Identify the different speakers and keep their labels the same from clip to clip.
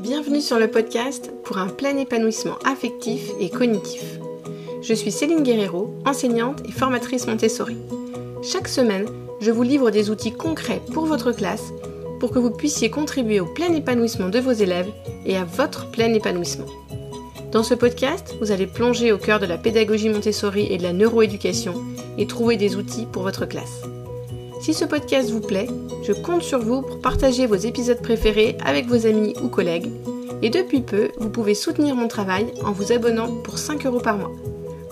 Speaker 1: Bienvenue sur le podcast pour un plein épanouissement affectif et cognitif. Je suis Céline Guerrero, enseignante et formatrice Montessori. Chaque semaine, je vous livre des outils concrets pour votre classe pour que vous puissiez contribuer au plein épanouissement de vos élèves et à votre plein épanouissement. Dans ce podcast, vous allez plonger au cœur de la pédagogie Montessori et de la neuroéducation et trouver des outils pour votre classe. Si ce podcast vous plaît, je compte sur vous pour partager vos épisodes préférés avec vos amis ou collègues. Et depuis peu, vous pouvez soutenir mon travail en vous abonnant pour 5 euros par mois.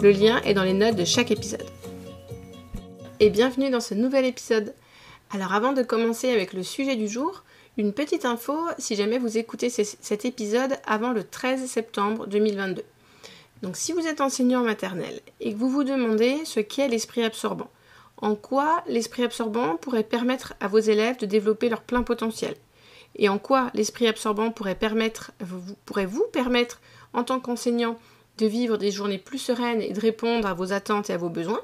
Speaker 1: Le lien est dans les notes de chaque épisode. Et bienvenue dans ce nouvel épisode. Alors avant de commencer avec le sujet du jour, une petite info si jamais vous écoutez cet épisode avant le 13 septembre 2022. Donc si vous êtes enseignant maternel et que vous vous demandez ce qu'est l'esprit absorbant, en quoi l'esprit absorbant pourrait permettre à vos élèves de développer leur plein potentiel? Et en quoi l'esprit absorbant pourrait, vous permettre en tant qu'enseignant de vivre des journées plus sereines et de répondre à vos attentes et à vos besoins,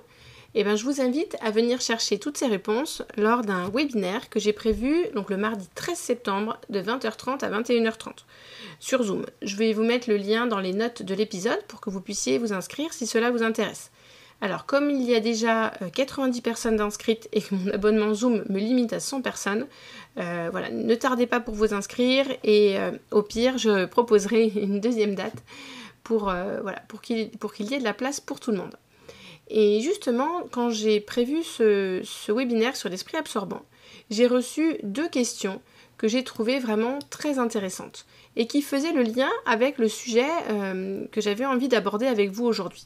Speaker 1: eh bien, je vous invite à venir chercher toutes ces réponses lors d'un webinaire que j'ai prévu le mardi 13 septembre de 20h30 à 21h30 sur Zoom. Je vais vous mettre le lien dans les notes de l'épisode pour que vous puissiez vous inscrire si cela vous intéresse. Alors, comme il y a déjà 90 euh, personnes inscrites et que mon abonnement Zoom me limite à 100 personnes, euh, voilà, ne tardez pas pour vous inscrire et euh, au pire, je proposerai une deuxième date pour, qu'il y ait de la place pour tout le monde. Et justement, quand j'ai prévu ce webinaire sur l'esprit absorbant, j'ai reçu deux questions que j'ai trouvées vraiment très intéressantes et qui faisaient le lien avec le sujet que j'avais envie d'aborder avec vous aujourd'hui.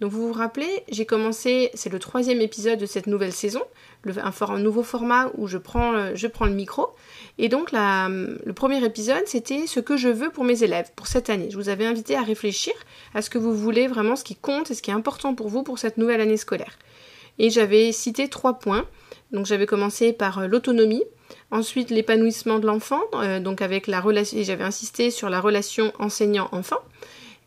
Speaker 1: Donc vous vous rappelez, j'ai commencé, c'est le troisième épisode de cette nouvelle saison, un, nouveau format où je prends, prends le micro. Et donc le premier épisode, c'était ce que je veux pour mes élèves pour cette année. Je vous avais invité à réfléchir à ce que vous voulez vraiment, ce qui compte et ce qui est important pour vous pour cette nouvelle année scolaire. Et j'avais cité trois points. Donc j'avais commencé par euh, l'autonomie, ensuite l'épanouissement de l'enfant, euh, donc avec la relation, j'avais insisté sur la relation enseignant-enfant.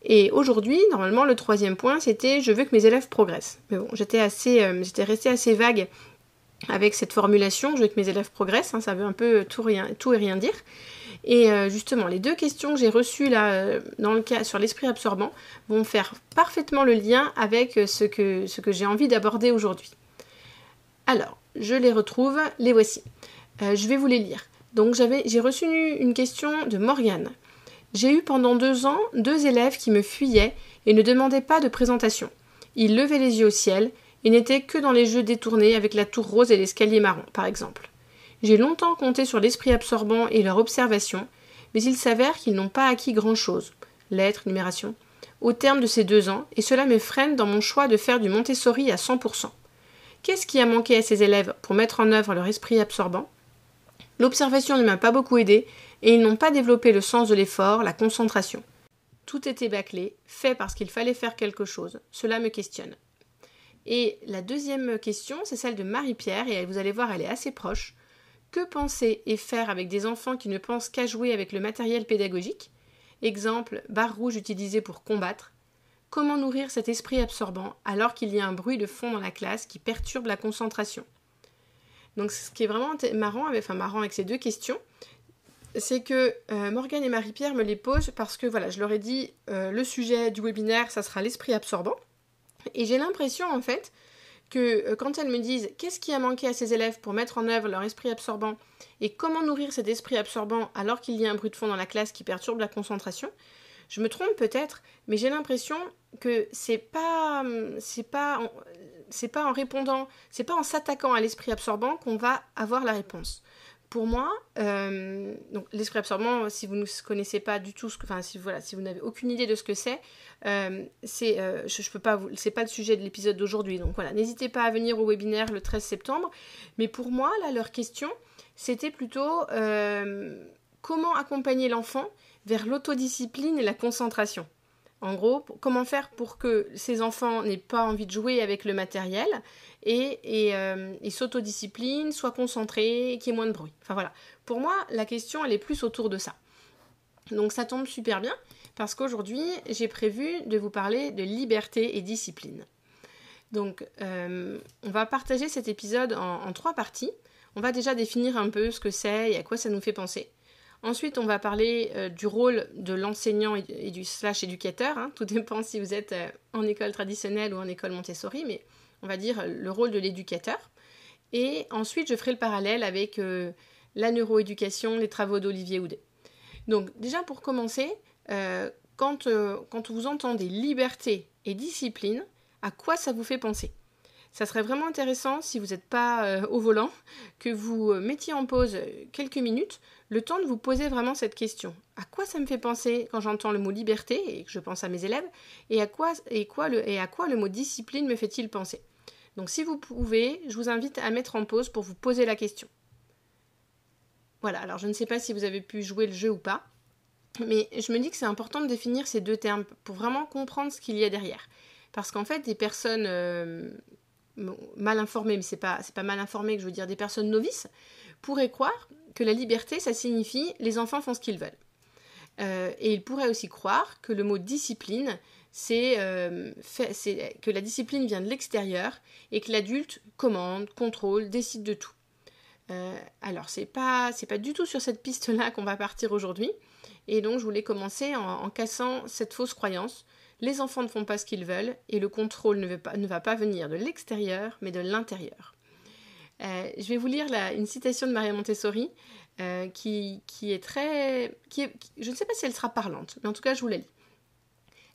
Speaker 1: Et aujourd'hui, normalement, le troisième point, c'était je veux que mes élèves progressent. Mais bon, j'étais assez, euh, restée assez vague avec cette formulation, je veux que mes élèves progressent, hein, ça veut un peu tout, et rien dire. Et euh, justement, les deux questions que j'ai reçues là, euh, dans le cas sur l'esprit absorbant, vont faire parfaitement le lien avec ce que, ce que j'ai envie d'aborder aujourd'hui. Alors, je les retrouve, les voici. je vais vous les lire. Donc j'ai reçu une question de Morgane j'ai eu pendant deux ans deux élèves qui me fuyaient et ne demandaient pas de présentation. Ils levaient les yeux au ciel et n'étaient que dans les jeux détournés avec la tour rose et l'escalier marron, par exemple. J'ai longtemps compté sur l'esprit absorbant et leur observation, mais il s'avère qu'ils n'ont pas acquis grand-chose, lettres, numération, au terme de ces deux ans, et cela me freine dans mon choix de faire du Montessori à 100%. Qu'est-ce qui a manqué à ces élèves pour mettre en œuvre leur esprit absorbant? L'observation ne m'a pas beaucoup aidé, et ils n'ont pas développé le sens de l'effort, la concentration. Tout était bâclé, fait parce qu'il fallait faire quelque chose. Cela me questionne. Et la deuxième question, c'est celle de Marie-Pierre, et vous allez voir, elle est assez proche. Que penser et faire avec des enfants qui ne pensent qu'à jouer avec le matériel pédagogique? Exemple, barre rouge utilisée pour combattre. Comment nourrir cet esprit absorbant alors qu'il y a un bruit de fond dans la classe qui perturbe la concentration? Donc ce qui est vraiment marrant, enfin marrant avec ces deux questions, c'est que euh, Morgane et Marie-Pierre me les posent parce que voilà, je leur ai dit euh, le sujet du webinaire, ça sera l'esprit absorbant. Et j'ai l'impression en fait que euh, quand elles me disent qu'est-ce qui a manqué à ces élèves pour mettre en œuvre leur esprit absorbant et comment nourrir cet esprit absorbant alors qu'il y a un bruit de fond dans la classe qui perturbe la concentration, je me trompe peut-être, mais j'ai l'impression que c'est pas c'est pas c'est pas en répondant, c'est pas en s'attaquant à l'esprit absorbant qu'on va avoir la réponse pour moi, euh, donc l'esprit absorbant, si vous ne connaissez pas du tout, ce que, enfin si voilà, si vous n'avez aucune idée de ce que c'est, euh, c'est, euh, je, peux pas, c'est pas le sujet de l'épisode d'aujourd'hui. Donc voilà, n'hésitez pas à venir au webinaire le 13 septembre. Mais pour moi, là, leur question, c'était plutôt comment accompagner l'enfant vers l'autodiscipline et la concentration. En gros, comment faire pour que ces enfants n'aient pas envie de jouer avec le matériel et, et, euh, s'autodisciplinent, soient concentrés, qu'il y ait moins de bruit. Enfin voilà. Pour moi, la question, elle est plus autour de ça. Donc ça tombe super bien parce qu'aujourd'hui, j'ai prévu de vous parler de liberté et discipline. Donc, euh, on va partager cet épisode en, en trois parties. On va déjà définir un peu ce que c'est et à quoi ça nous fait penser. Ensuite, on va parler euh, du rôle de l'enseignant et, du slash éducateur. Hein. Tout dépend si vous êtes euh, en école traditionnelle ou en école Montessori, mais on va dire le rôle de l'éducateur. Et ensuite, je ferai le parallèle avec la neuroéducation, les travaux d'Olivier Houdet. Donc déjà pour commencer, quand vous entendez liberté et discipline, à quoi ça vous fait penser? Ça serait vraiment intéressant, si vous n'êtes pas euh, au volant, que vous euh, mettiez en pause quelques minutes, le temps de vous poser vraiment cette question. À quoi ça me fait penser quand j'entends le mot liberté et que je pense à mes élèves Et à quoi, et quoi le, et à quoi le mot discipline me fait-il penser? Donc si vous pouvez, je vous invite à mettre en pause pour vous poser la question. Voilà, alors je ne sais pas si vous avez pu jouer le jeu ou pas, mais je me dis que c'est important de définir ces deux termes pour vraiment comprendre ce qu'il y a derrière. Parce qu'en fait, des personnes euh, mal informés, mais c'est pas, pas mal informé que je veux dire des personnes novices, pourraient croire que la liberté, ça signifie les enfants font ce qu'ils veulent. Euh, et ils pourraient aussi croire que le mot discipline, c'est euh, que la discipline vient de l'extérieur et que l'adulte commande, contrôle, décide de tout. Euh, alors c'est pas c'est pas du tout sur cette piste là qu'on va partir aujourd'hui et donc je voulais commencer en cassant cette fausse croyance les enfants ne font pas ce qu'ils veulent et le contrôle ne, va pas venir de l'extérieur mais de l'intérieur. Euh, je vais vous lire une citation de Maria Montessori euh, qui, est très... je ne sais pas si elle sera parlante, mais en tout cas je vous la lis.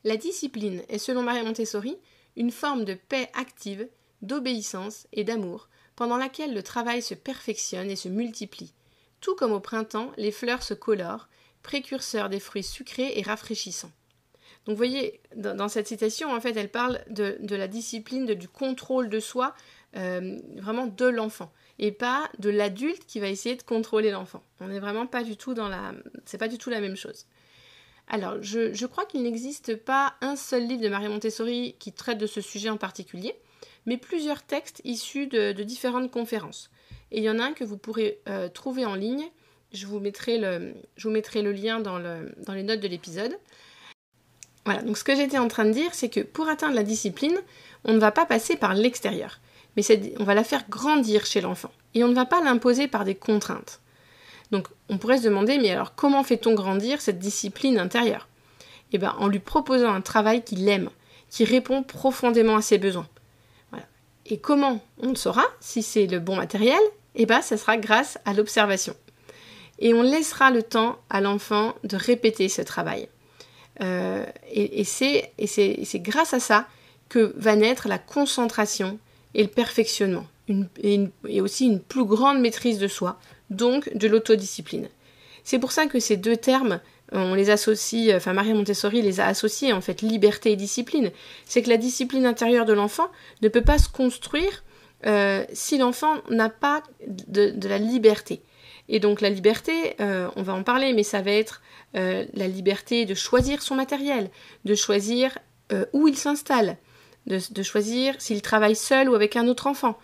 Speaker 1: La discipline est selon Maria Montessori une forme de paix active, d'obéissance et d'amour, pendant laquelle le travail se perfectionne et se multiplie. Tout comme au printemps, les fleurs se colorent, précurseurs des fruits sucrés et rafraîchissants. Donc vous voyez, dans, cette citation, en fait, elle parle de, la discipline, du contrôle de soi, euh, vraiment de l'enfant, et pas de l'adulte qui va essayer de contrôler l'enfant. On n'est vraiment pas du tout dans la... C'est pas du tout la même chose. Alors, je, crois qu'il n'existe pas un seul livre de Marie Montessori qui traite de ce sujet en particulier, mais plusieurs textes issus de, différentes conférences. Et il y en a un que vous pourrez euh, trouver en ligne. Je vous mettrai le, lien dans les notes de l'épisode. Voilà, donc ce que j'étais en train de dire, c'est que pour atteindre la discipline, on ne va pas passer par l'extérieur, mais on va la faire grandir chez l'enfant. Et on ne va pas l'imposer par des contraintes. Donc on pourrait se demander, mais alors comment fait-on grandir cette discipline intérieure? Eh bien en lui proposant un travail qu'il aime, qui répond profondément à ses besoins. Et comment on saura si c'est le bon matériel? Eh bien ça sera grâce à l'observation. Et on laissera le temps à l'enfant de répéter ce travail. Euh, et, c'est grâce à ça que va naître la concentration et le perfectionnement, et, aussi une plus grande maîtrise de soi, donc de l'autodiscipline. C'est pour ça que ces deux termes, on les associe, enfin Marie Montessori les a associés en fait, liberté et discipline. C'est que la discipline intérieure de l'enfant ne peut pas se construire euh, si l'enfant n'a pas de, la liberté. Et donc la liberté, euh, on va en parler, mais ça va être euh, la liberté de choisir son matériel, de choisir euh, où il s'installe, de, choisir s'il travaille seul ou avec un autre enfant,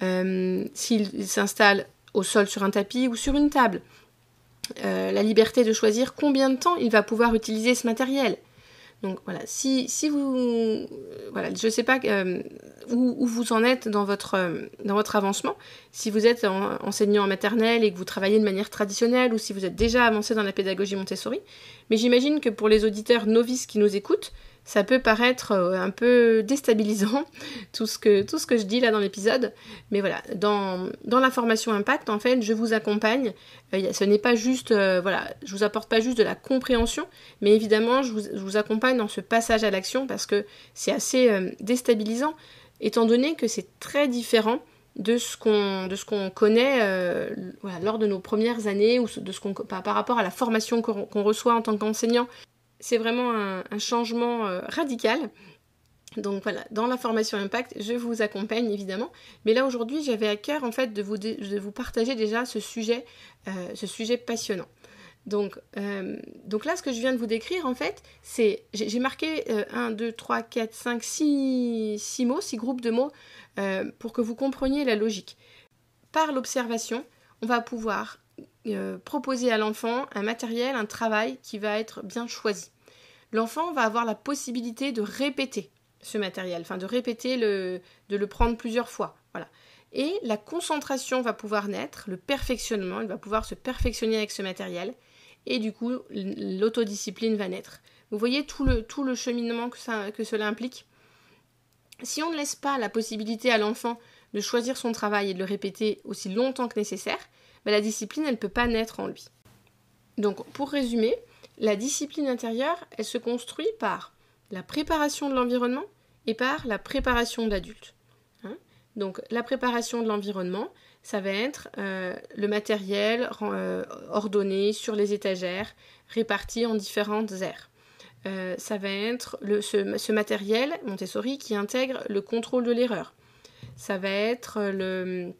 Speaker 1: s'il s'installe au sol sur un tapis ou sur une table. la liberté de choisir combien de temps il va pouvoir utiliser ce matériel. Donc voilà, si, si vous... Voilà, je ne sais pas où, vous en êtes dans votre, dans votre avancement. Si vous êtes enseignant en maternelle et que vous travaillez de manière traditionnelle ou si vous êtes déjà avancé dans la pédagogie Montessori. Mais j'imagine que pour les auditeurs novices qui nous écoutent, ça peut paraître euh, un peu déstabilisant, tout ce que, tout ce que je dis là dans l'épisode. Mais voilà, dans, dans la formation Impact, en fait, je vous accompagne. Euh, ce n'est pas juste, euh, voilà, je vous apporte pas juste de la compréhension, mais évidemment, je vous, accompagne dans ce passage à l'action parce que c'est assez déstabilisant, étant donné que c'est très différent de ce qu'on connaît lors de nos premières années ou de ce qu'on par, rapport à la formation qu'on reçoit en tant qu'enseignant c'est vraiment un, changement euh, radical. Donc voilà, dans la formation Impact, je vous accompagne évidemment. Mais là aujourd'hui, j'avais à cœur en fait de vous, partager déjà ce sujet, euh, ce sujet passionnant. Donc, euh, donc là, ce que je viens de vous décrire, en fait, c'est. J'ai marqué 1, 2, 3, 4, 5, 6, mots, 6 groupes de mots, pour que vous compreniez la logique. Par l'observation, on va pouvoir euh, proposer à l'enfant un matériel, un travail qui va être bien choisi. L'enfant va avoir la possibilité de répéter ce matériel, enfin de répéter le, de le prendre plusieurs fois. Voilà. Et la concentration va pouvoir naître, le perfectionnement, il va pouvoir se perfectionner avec ce matériel. et du coup l'autodiscipline va naître. Vous voyez tout le, cheminement que cela implique? Si on ne laisse pas la possibilité à l'enfant de choisir son travail et de le répéter aussi longtemps que nécessaire, la discipline, elle ne peut pas naître en lui. Donc, pour résumer, la discipline intérieure, elle se construit par la préparation de l'environnement et par la préparation de. Hein. Donc, la préparation de l'environnement, ça va être euh, le matériel euh, ordonné sur les étagères, réparti en différentes aires. Euh, ça va être ce, matériel Montessori qui intègre le contrôle de l'erreur. Ça va être le,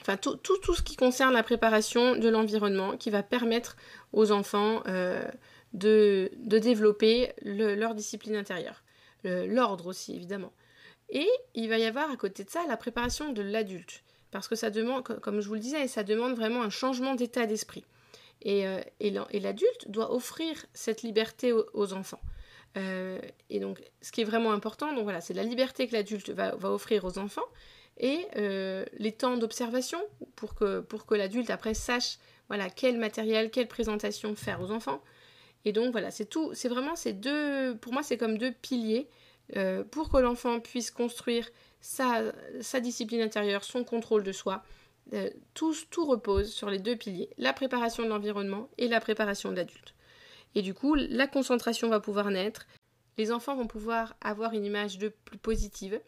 Speaker 1: enfin tout, ce qui concerne la préparation de l'environnement qui va permettre aux enfants de, développer leur discipline intérieure. L'ordre aussi, évidemment. Et il va y avoir à côté de ça la préparation de l'adulte. Parce que ça demande, comme je vous le disais, ça demande vraiment un changement d'état d'esprit. Et, euh, l'adulte doit offrir cette liberté aux, enfants. Euh, et donc, ce qui est vraiment important, c'est la liberté que l'adulte va, offrir aux enfants et euh, les temps d'observation pour que, pour que l'adulte après sache voilà quel matériel, quelle présentation faire aux enfants. Et donc voilà, c'est tout, c'est vraiment ces deux, pour moi c'est comme deux piliers pour que l'enfant puisse construire sa, discipline intérieure, son contrôle de soi. Euh, tout, tout repose sur les deux piliers, la préparation de l'environnement et la préparation de l'adulte. Et du coup, la concentration va pouvoir naître, les enfants vont pouvoir avoir une image de plus positive.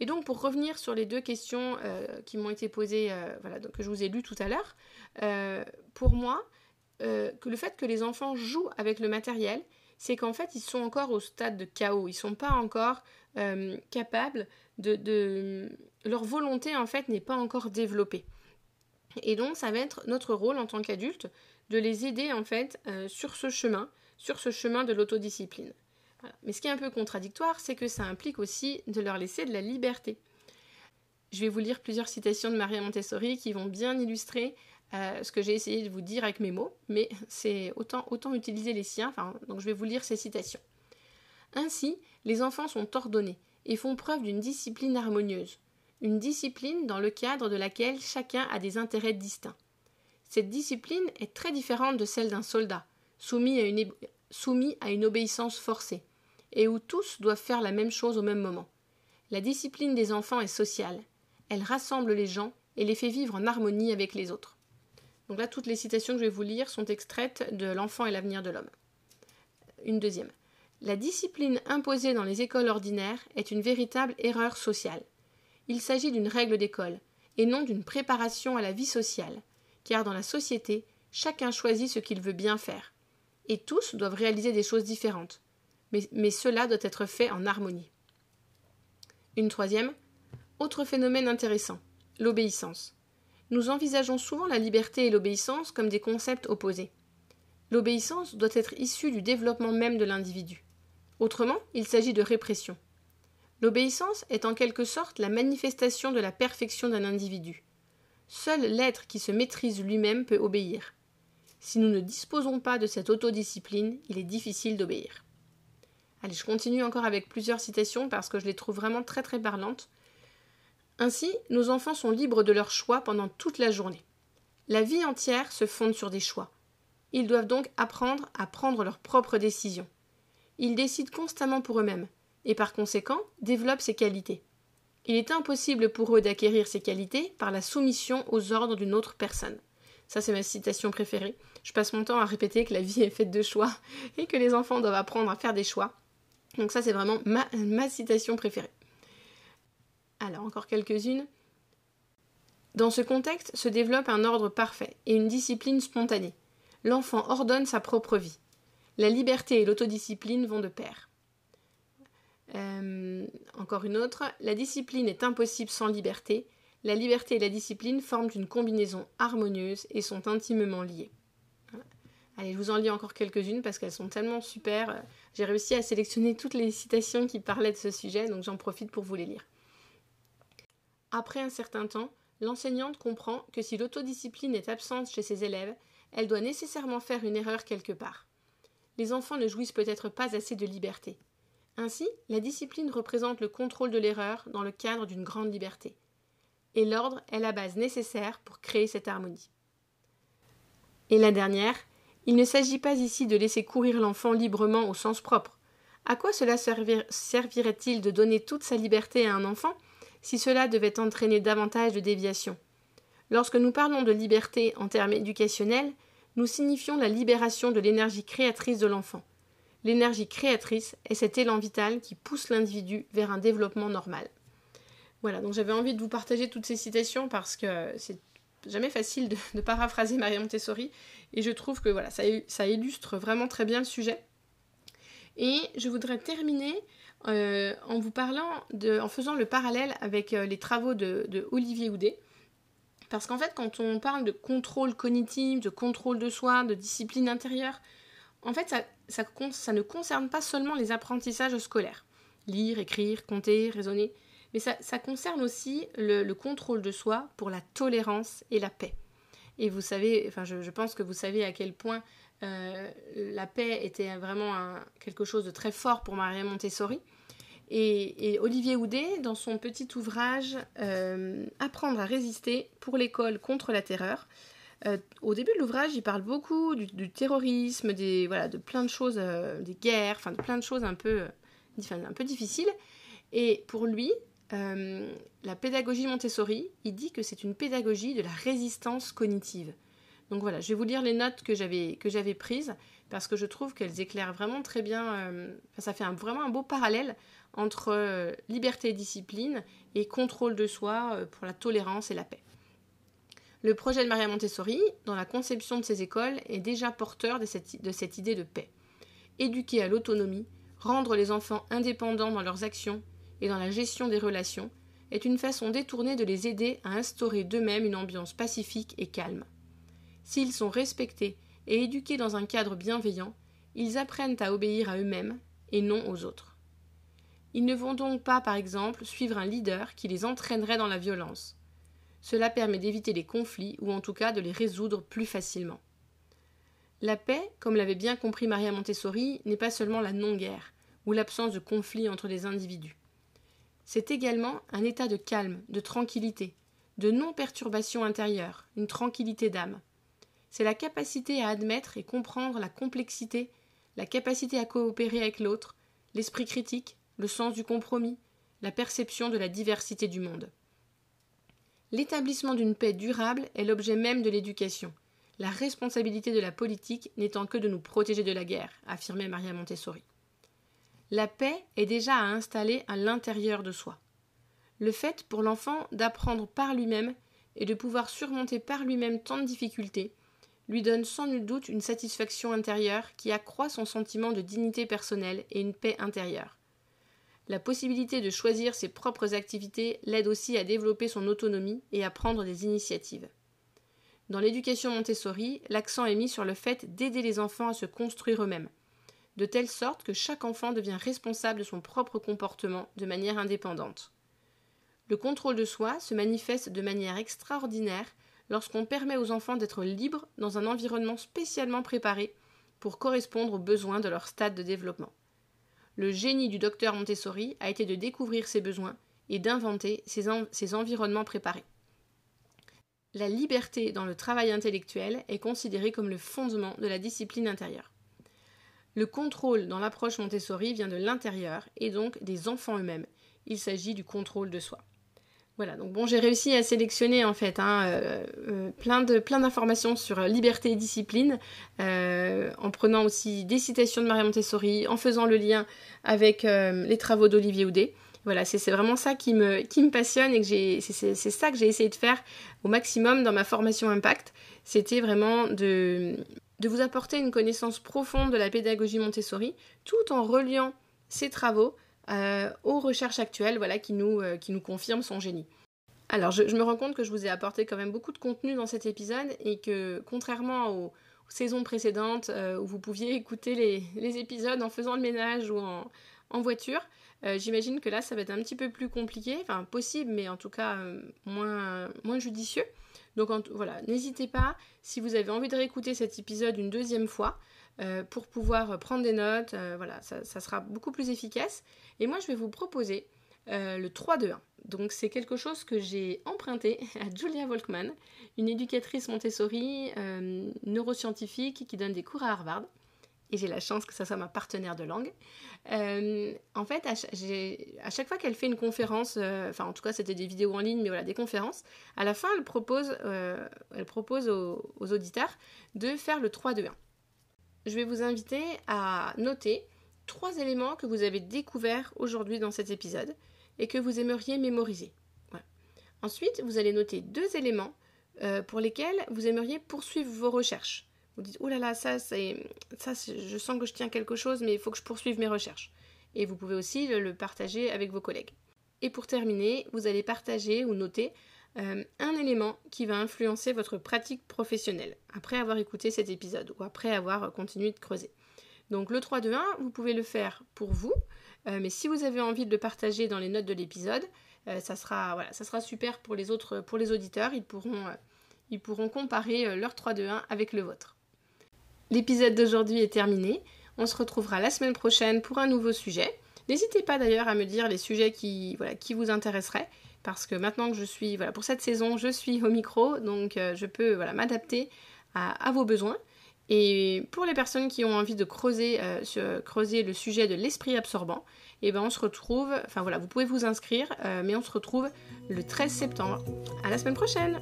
Speaker 1: Et donc, pour revenir sur les deux questions euh, qui m'ont été posées, euh, voilà, que je vous ai lues tout à l'heure, pour moi, le fait que les enfants jouent avec le matériel, c'est qu'en fait, ils sont encore au stade de chaos. Ils ne sont pas encore euh, capables de, Leur volonté, en fait, n'est pas encore développée. Et donc, ça va être notre rôle en tant qu'adulte de les aider, en fait, euh, sur ce chemin, sur ce chemin de l'autodiscipline. Mais ce qui est un peu contradictoire, c'est que ça implique aussi de leur laisser de la liberté. Je vais vous lire plusieurs citations de Maria Montessori qui vont bien illustrer euh, ce que j'ai essayé de vous dire avec mes mots, mais c'est autant, autant utiliser les siens, donc je vais vous lire ces citations. Ainsi, les enfants sont ordonnés et font preuve d'une discipline harmonieuse, une discipline dans le cadre de laquelle chacun a des intérêts distincts. Cette discipline est très différente de celle d'un soldat, soumis à, une, soumis à une obéissance forcée, et où tous doivent faire la même chose au même moment. La discipline des enfants est sociale. Elle rassemble les gens et les fait vivre en harmonie avec les autres. Donc là, toutes les citations que je vais vous lire sont extraites de L'enfant et l'avenir de l'homme. Une deuxième. La discipline imposée dans les écoles ordinaires est une véritable erreur sociale. Il s'agit d'une règle d'école, et non d'une préparation à la vie sociale, car dans la société, chacun choisit ce qu'il veut bien faire, et tous doivent réaliser des choses différentes, mais, cela doit être fait en harmonie. Une troisième. Autre phénomène intéressant, l'obéissance nous envisageons souvent la liberté et l'obéissance comme des concepts opposés. L'obéissance doit être issue du développement même de l'individu. Autrement, il s'agit de répression. L'obéissance est en quelque sorte la manifestation de la perfection d'un individu. Seul l'être qui se maîtrise lui-même peut obéir. Si nous ne disposons pas de cette autodiscipline, il est difficile d'obéir. Allez, je continue encore avec plusieurs citations parce que je les trouve vraiment très très parlantes. Ainsi, nos enfants sont libres de leurs choix pendant toute la journée. La vie entière se fonde sur des choix. Ils doivent donc apprendre à prendre leurs propres décisions. Ils décident constamment pour eux-mêmes, et par conséquent développent ces qualités. Il est impossible pour eux d'acquérir ces qualités par la soumission aux ordres d'une autre personne. Ça, c'est ma citation préférée. Je passe mon temps à répéter que la vie est faite de choix et que les enfants doivent apprendre à faire des choix. Donc ça, c'est vraiment ma, citation préférée. Alors encore quelques-unes. Dans ce contexte se développe un ordre parfait et une discipline spontanée. L'enfant ordonne sa propre vie. La liberté et l'autodiscipline vont de pair. Euh, encore une autre. La discipline est impossible sans liberté. La liberté et la discipline forment une combinaison harmonieuse et sont intimement liées. Allez, je vous en lis encore quelques-unes parce qu'elles sont tellement super. J'ai réussi à sélectionner toutes les citations qui parlaient de ce sujet, donc j'en profite pour vous les lire. Après un certain temps, l'enseignante comprend que si l'autodiscipline est absente chez ses élèves, elle doit nécessairement faire une erreur quelque part. Les enfants ne jouissent peut-être pas assez de liberté. Ainsi, la discipline représente le contrôle de l'erreur dans le cadre d'une grande liberté. Et l'ordre est la base nécessaire pour créer cette harmonie. Et la dernière, Il ne s'agit pas ici de laisser courir l'enfant librement au sens propre. À quoi cela servirait-il de donner toute sa liberté à un enfant si cela devait entraîner davantage de déviation Lorsque nous parlons de liberté en termes éducationnels, nous signifions la libération de l'énergie créatrice de l'enfant. L'énergie créatrice est cet élan vital qui pousse l'individu vers un développement normal. Voilà, donc j'avais envie de vous partager toutes ces citations parce que c'est jamais facile de, paraphraser Maria Montessori et je trouve que voilà, ça, illustre vraiment très bien le sujet. Et je voudrais terminer euh, en vous parlant, de, en faisant le parallèle avec euh, les travaux de, Olivier Houdet. Parce qu'en fait, quand on parle de contrôle cognitif, de contrôle de soi, de discipline intérieure, en fait, ça, ne concerne pas seulement les apprentissages scolaires. Lire, écrire, compter, raisonner. Mais ça, concerne aussi le, contrôle de soi pour la tolérance et la paix. Et vous savez, enfin, je, pense que vous savez à quel point euh, la paix était vraiment quelque chose de très fort pour Maria Montessori. Et, Olivier Houdet, dans son petit ouvrage euh, Apprendre à résister pour l'école contre la terreur, euh, au début de l'ouvrage, il parle beaucoup du, terrorisme, des, voilà, de plein de choses, des guerres, enfin de plein de choses un peu, un peu difficiles. Et pour lui, la pédagogie Montessori, il dit que c'est une pédagogie de la résistance cognitive. Donc voilà, je vais vous lire les notes que j'avais prises parce que je trouve qu'elles éclairent vraiment très bien. ça fait vraiment un beau parallèle entre euh, liberté et discipline et contrôle de soi euh, pour la tolérance et la paix. Le projet de Maria Montessori, dans la conception de ses écoles, est déjà porteur de cette idée de paix. Éduquer à l'autonomie, rendre les enfants indépendants dans leurs actions et dans la gestion des relations, est une façon détournée de les aider à instaurer d'eux-mêmes une ambiance pacifique et calme. S'ils sont respectés et éduqués dans un cadre bienveillant, ils apprennent à obéir à eux-mêmes et non aux autres. Ils ne vont donc pas, par exemple, suivre un leader qui les entraînerait dans la violence. Cela permet d'éviter les conflits ou en tout cas de les résoudre plus facilement. La paix, comme l'avait bien compris Maria Montessori, n'est pas seulement la non-guerre ou l'absence de conflit entre les individus. C'est également un état de calme, de tranquillité, de non-perturbation intérieure, une tranquillité d'âme. C'est la capacité à admettre et comprendre la complexité, la capacité à coopérer avec l'autre, l'esprit critique, le sens du compromis, la perception de la diversité du monde. L'établissement d'une paix durable est l'objet même de l'éducation, la responsabilité de la politique n'étant que de nous protéger de la guerre, affirmait Maria Montessori. La paix est déjà à installer à l'intérieur de soi. Le fait pour l'enfant d'apprendre par lui-même et de pouvoir surmonter par lui-même tant de difficultés lui donne sans nul doute une satisfaction intérieure qui accroît son sentiment de dignité personnelle et une paix intérieure. La possibilité de choisir ses propres activités l'aide aussi à développer son autonomie et à prendre des initiatives. Dans l'éducation Montessori, l'accent est mis sur le fait d'aider les enfants à se construire eux-mêmes, de telle sorte que chaque enfant devient responsable de son propre comportement de manière indépendante. Le contrôle de soi se manifeste de manière extraordinaire lorsqu'on permet aux enfants d'être libres dans un environnement spécialement préparé pour correspondre aux besoins de leur stade de développement. Le génie du docteur Montessori a été de découvrir ses besoins et d'inventer ses, environnements préparés. La liberté dans le travail intellectuel est considérée comme le fondement de la discipline intérieure. Le contrôle dans l'approche Montessori vient de l'intérieur et donc des enfants eux-mêmes. Il s'agit du contrôle de soi. Voilà, donc bon, j'ai réussi à sélectionner en fait hein, euh, euh, plein d'informations sur euh, liberté et discipline, en prenant aussi des citations de Maria Montessori, en faisant le lien avec les travaux d'Olivier Houdet. Voilà, c'est vraiment ça qui me, passionne et c'est ça que j'ai essayé de faire au maximum dans ma formation Impact. C'était vraiment de, de vous apporter une connaissance profonde de la pédagogie Montessori, tout en reliant ces travaux euh, aux recherches actuelles voilà, qui, nous, euh, qui nous confirment son génie. Alors, je, me rends compte que je vous ai apporté quand même beaucoup de contenu dans cet épisode et que, contrairement aux, saisons précédentes euh, où vous pouviez écouter les, épisodes en faisant le ménage ou en, voiture, j'imagine que là, ça va être un petit peu plus compliqué, enfin possible, mais en tout cas moins, moins judicieux. Donc voilà, n'hésitez pas, si vous avez envie de réécouter cet épisode une deuxième fois, euh, pour pouvoir prendre des notes. Euh, voilà, ça, sera beaucoup plus efficace. Et moi, je vais vous proposer le 3-2-1. Donc c'est quelque chose que j'ai emprunté à Julia Volkman, une éducatrice Montessori neuroscientifique qui donne des cours à Harvard et j'ai la chance que ça soit ma partenaire de langue. Euh, en fait, à, chaque fois qu'elle fait une conférence, euh, enfin en tout cas c'était des vidéos en ligne, mais voilà, des conférences, à la fin elle propose, euh, elle propose aux, aux, auditeurs de faire le 3-2-1. Je vais vous inviter à noter trois éléments que vous avez découverts aujourd'hui dans cet épisode et que vous aimeriez mémoriser. Ensuite, vous allez noter deux éléments pour lesquels vous aimeriez poursuivre vos recherches. Vous dites, oh là là, ça, c'est, ça je sens que je tiens quelque chose, mais il faut que je poursuive mes recherches. Et vous pouvez aussi le, partager avec vos collègues. Et pour terminer, vous allez partager ou noter euh, un élément qui va influencer votre pratique professionnelle, après avoir écouté cet épisode ou après avoir continué de creuser. Donc le 3 2 1, vous pouvez le faire pour vous, euh, mais si vous avez envie de le partager dans les notes de l'épisode, euh, ça, sera, voilà, ça sera super pour les autres, pour les auditeurs, ils pourront, ils pourront comparer leur 3 2 1 avec le vôtre. L'épisode d'aujourd'hui est terminé. On se retrouvera la semaine prochaine pour un nouveau sujet. N'hésitez pas d'ailleurs à me dire les sujets qui, vous intéresseraient, parce que maintenant que je suis, voilà, pour cette saison, je suis au micro, donc euh, je peux voilà, m'adapter à, vos besoins. Et pour les personnes qui ont envie de creuser, euh, le sujet de l'esprit absorbant, et eh ben on se retrouve, enfin voilà, vous pouvez vous inscrire, euh, mais on se retrouve le 13 septembre. À la semaine prochaine!